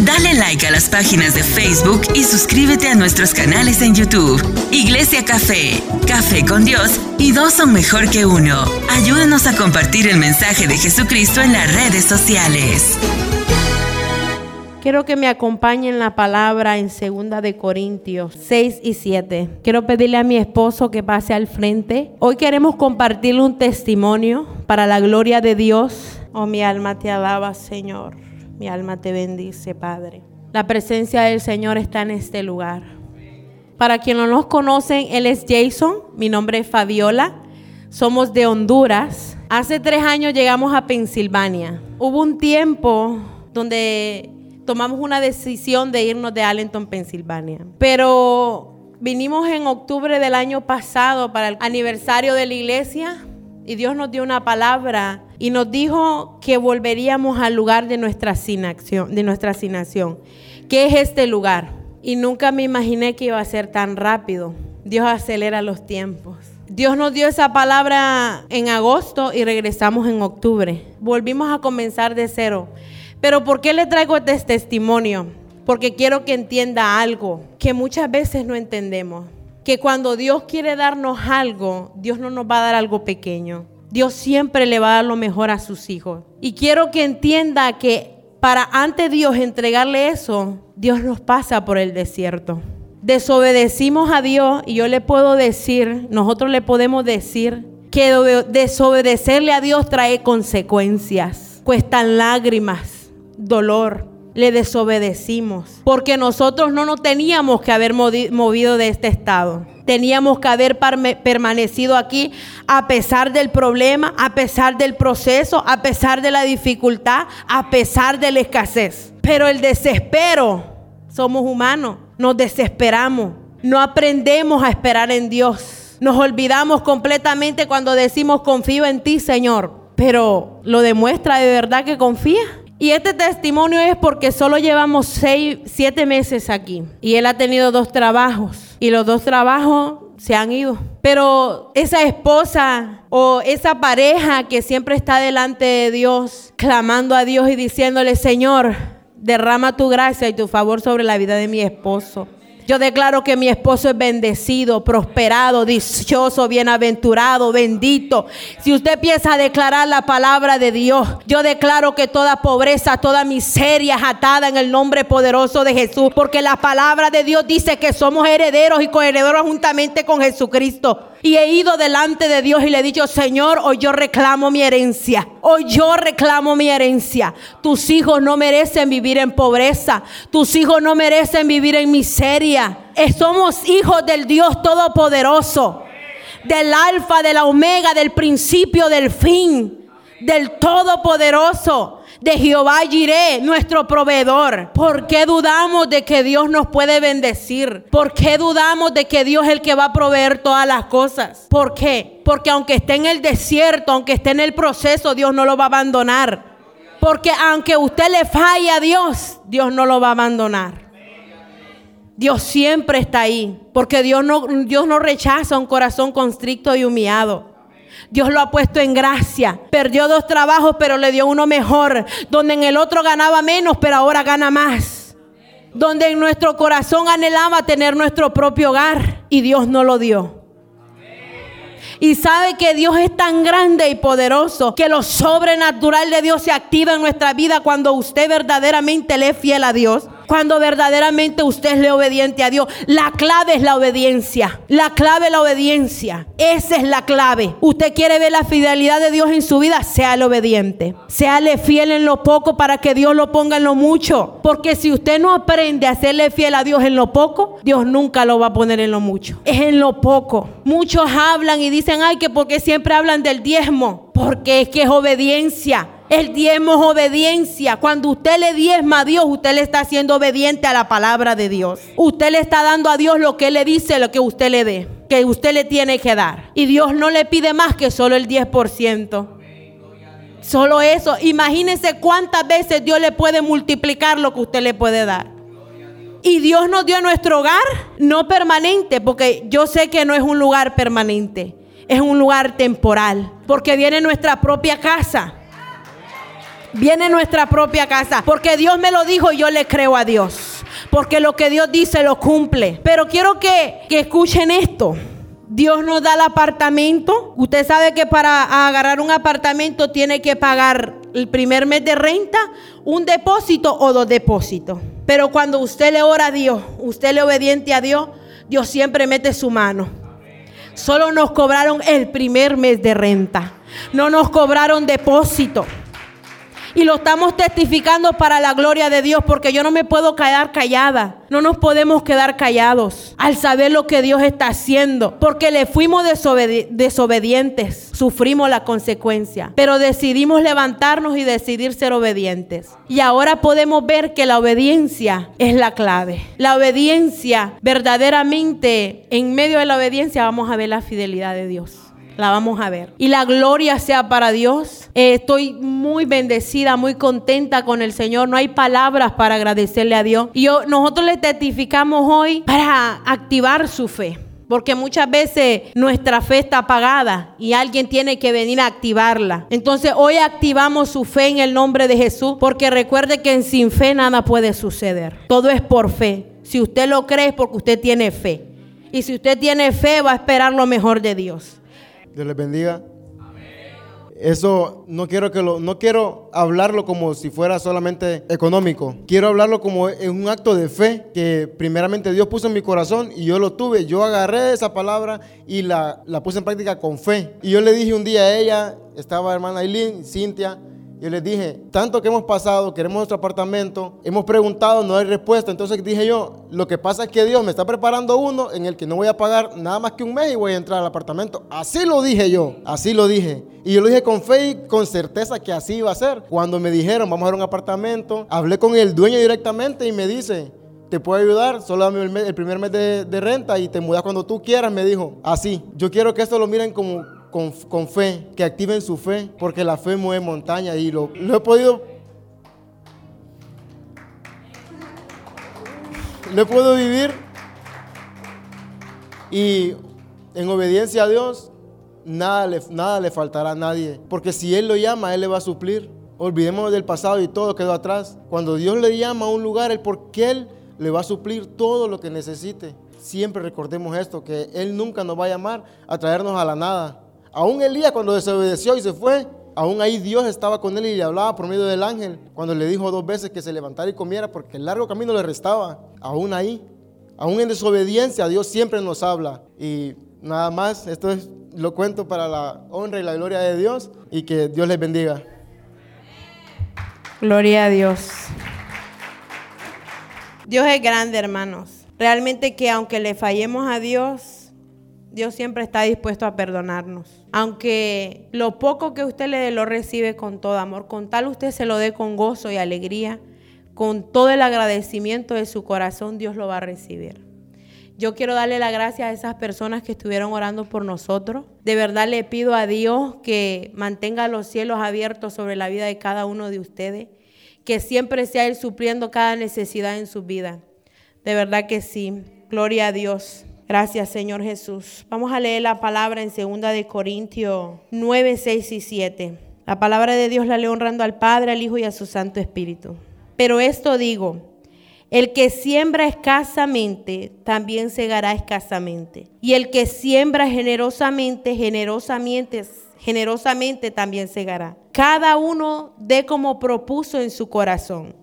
Dale like a las páginas de Facebook y suscríbete a nuestros canales en YouTube. Iglesia Café, Café con Dios y dos son mejor que uno. Ayúdanos a compartir el mensaje de Jesucristo en las redes sociales. Quiero que me acompañen la palabra en segunda de Corintios 6 y 7. Quiero pedirle a mi esposo que pase al frente. Hoy queremos compartirle un testimonio para la gloria de Dios. Oh, mi alma te alaba, Señor. Mi alma te bendice, Padre. La presencia del Señor está en este lugar. Para quienes no nos conocen, él es Jason. Mi nombre es Fabiola. Somos de Honduras. Hace tres años llegamos a Pensilvania. Hubo un tiempo donde tomamos una decisión de irnos de Allenton, Pensilvania. Pero vinimos en octubre del año pasado para el aniversario de la iglesia y Dios nos dio una palabra y nos dijo que volveríamos al lugar de nuestra asignación, de nuestra asignación, que es este lugar. Y nunca me imaginé que iba a ser tan rápido. Dios acelera los tiempos. Dios nos dio esa palabra en agosto y regresamos en octubre. Volvimos a comenzar de cero. Pero ¿por qué le traigo este testimonio? Porque quiero que entienda algo que muchas veces no entendemos. Que cuando Dios quiere darnos algo, Dios no nos va a dar algo pequeño. Dios siempre le va a dar lo mejor a sus hijos. Y quiero que entienda que para ante Dios entregarle eso, Dios nos pasa por el desierto. Desobedecimos a Dios y yo le puedo decir, nosotros le podemos decir que desobedecerle a Dios trae consecuencias, cuestan lágrimas, dolor. Le desobedecimos. Porque nosotros no nos teníamos que haber movido de este estado. Teníamos que haber permanecido aquí a pesar del problema, a pesar del proceso, a pesar de la dificultad, a pesar de la escasez. Pero el desespero, somos humanos, nos desesperamos. No aprendemos a esperar en Dios. Nos olvidamos completamente cuando decimos confío en ti, Señor. Pero lo demuestra de verdad que confía. Y este testimonio es porque solo llevamos seis, siete meses aquí. Y él ha tenido dos trabajos. Y los dos trabajos se han ido. Pero esa esposa o esa pareja que siempre está delante de Dios, clamando a Dios y diciéndole, Señor, derrama tu gracia y tu favor sobre la vida de mi esposo. Yo declaro que mi esposo es bendecido, prosperado, dichoso, bienaventurado, bendito. Si usted empieza a declarar la palabra de Dios, yo declaro que toda pobreza, toda miseria es atada en el nombre poderoso de Jesús. Porque la palabra de Dios dice que somos herederos y coherederos juntamente con Jesucristo. Y he ido delante de Dios y le he dicho, Señor, hoy yo reclamo mi herencia. Hoy yo reclamo mi herencia. Tus hijos no merecen vivir en pobreza. Tus hijos no merecen vivir en miseria. Eh, somos hijos del Dios Todopoderoso. Del alfa, de la omega, del principio, del fin. Del Todopoderoso de Jehová Jiré, nuestro proveedor. ¿Por qué dudamos de que Dios nos puede bendecir? ¿Por qué dudamos de que Dios es el que va a proveer todas las cosas? ¿Por qué? Porque aunque esté en el desierto, aunque esté en el proceso, Dios no lo va a abandonar. Porque aunque usted le falle a Dios, Dios no lo va a abandonar. Dios siempre está ahí, porque Dios no, Dios no rechaza un corazón constricto y humillado. Dios lo ha puesto en gracia. Perdió dos trabajos, pero le dio uno mejor. Donde en el otro ganaba menos, pero ahora gana más. Donde en nuestro corazón anhelaba tener nuestro propio hogar y Dios no lo dio. Y sabe que Dios es tan grande y poderoso que lo sobrenatural de Dios se activa en nuestra vida cuando usted verdaderamente le es fiel a Dios cuando verdaderamente usted es le obediente a Dios. La clave es la obediencia. La clave es la obediencia. Esa es la clave. Usted quiere ver la fidelidad de Dios en su vida, séale obediente. Séale fiel en lo poco para que Dios lo ponga en lo mucho. Porque si usted no aprende a serle fiel a Dios en lo poco, Dios nunca lo va a poner en lo mucho. Es en lo poco. Muchos hablan y dicen, ay, que porque siempre hablan del diezmo. Porque es que es obediencia. El diezmo es obediencia. Cuando usted le diezma a Dios, usted le está siendo obediente a la palabra de Dios. Usted le está dando a Dios lo que Él le dice, lo que usted le dé, que usted le tiene que dar. Y Dios no le pide más que solo el 10%. Solo eso. Imagínese cuántas veces Dios le puede multiplicar lo que usted le puede dar. Y Dios nos dio nuestro hogar no permanente, porque yo sé que no es un lugar permanente, es un lugar temporal, porque viene nuestra propia casa Viene nuestra propia casa. Porque Dios me lo dijo y yo le creo a Dios. Porque lo que Dios dice lo cumple. Pero quiero que, que escuchen esto. Dios nos da el apartamento. Usted sabe que para agarrar un apartamento tiene que pagar el primer mes de renta, un depósito o dos depósitos. Pero cuando usted le ora a Dios, usted le obediente a Dios, Dios siempre mete su mano. Solo nos cobraron el primer mes de renta. No nos cobraron depósito. Y lo estamos testificando para la gloria de Dios porque yo no me puedo quedar callada. No nos podemos quedar callados al saber lo que Dios está haciendo. Porque le fuimos desobedientes. Sufrimos la consecuencia. Pero decidimos levantarnos y decidir ser obedientes. Y ahora podemos ver que la obediencia es la clave. La obediencia, verdaderamente, en medio de la obediencia vamos a ver la fidelidad de Dios la vamos a ver. Y la gloria sea para Dios. Eh, estoy muy bendecida, muy contenta con el Señor. No hay palabras para agradecerle a Dios. Y nosotros le testificamos hoy para activar su fe. Porque muchas veces nuestra fe está apagada y alguien tiene que venir a activarla. Entonces hoy activamos su fe en el nombre de Jesús. Porque recuerde que sin fe nada puede suceder. Todo es por fe. Si usted lo cree es porque usted tiene fe. Y si usted tiene fe va a esperar lo mejor de Dios. Dios les bendiga. Eso no quiero que lo, no quiero hablarlo como si fuera solamente económico. Quiero hablarlo como en un acto de fe que primeramente Dios puso en mi corazón y yo lo tuve. Yo agarré esa palabra y la, la puse en práctica con fe. Y yo le dije un día a ella, estaba hermana Aileen, Cintia, yo les dije, tanto que hemos pasado, queremos nuestro apartamento, hemos preguntado, no hay respuesta. Entonces dije yo, lo que pasa es que Dios me está preparando uno en el que no voy a pagar nada más que un mes y voy a entrar al apartamento. Así lo dije yo, así lo dije. Y yo lo dije con fe y con certeza que así iba a ser. Cuando me dijeron, vamos a ver un apartamento, hablé con el dueño directamente y me dice, te puedo ayudar, solo dame el, primer mes de, de, renta y te mudas cuando tú quieras, me dijo. Así, yo quiero que esto lo miren como con, fe, que activen su fe, porque la fe mueve montaña y lo, lo he podido... Lo he podido vivir y en obediencia a Dios, nada le, nada le faltará a nadie, porque si Él lo llama, Él le va a suplir. Olvidemos del pasado y todo quedó atrás. Cuando Dios le llama a un lugar, es porque Él le va a suplir todo lo que necesite. Siempre recordemos esto, que Él nunca nos va a llamar a traernos a la nada. Aún Elías cuando desobedeció y se fue, aún ahí Dios estaba con él y le hablaba por medio del ángel, cuando le dijo dos veces que se levantara y comiera porque el largo camino le restaba. Aún ahí, aún en desobediencia, Dios siempre nos habla. Y nada más, esto es, lo cuento para la honra y la gloria de Dios y que Dios les bendiga. Gloria a Dios. Dios es grande, hermanos. Realmente que aunque le fallemos a Dios, Dios siempre está dispuesto a perdonarnos. Aunque lo poco que usted le dé lo recibe con todo amor, con tal usted se lo dé con gozo y alegría, con todo el agradecimiento de su corazón, Dios lo va a recibir. Yo quiero darle la gracia a esas personas que estuvieron orando por nosotros. De verdad le pido a Dios que mantenga los cielos abiertos sobre la vida de cada uno de ustedes, que siempre sea Él supliendo cada necesidad en su vida. De verdad que sí. Gloria a Dios. Gracias, Señor Jesús. Vamos a leer la palabra en 2 de Corintios 9, 6 y 7. La palabra de Dios la leo honrando al Padre, al Hijo y a su Santo Espíritu. Pero esto digo, el que siembra escasamente, también segará escasamente. Y el que siembra generosamente, generosamente, generosamente también segará. Cada uno dé como propuso en su corazón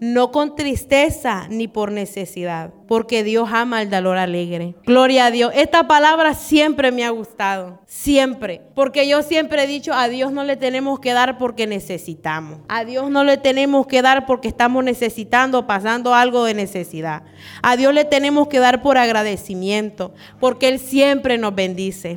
no con tristeza ni por necesidad, porque Dios ama el dolor alegre. Gloria a Dios. Esta palabra siempre me ha gustado, siempre, porque yo siempre he dicho, a Dios no le tenemos que dar porque necesitamos. A Dios no le tenemos que dar porque estamos necesitando, pasando algo de necesidad. A Dios le tenemos que dar por agradecimiento, porque Él siempre nos bendice.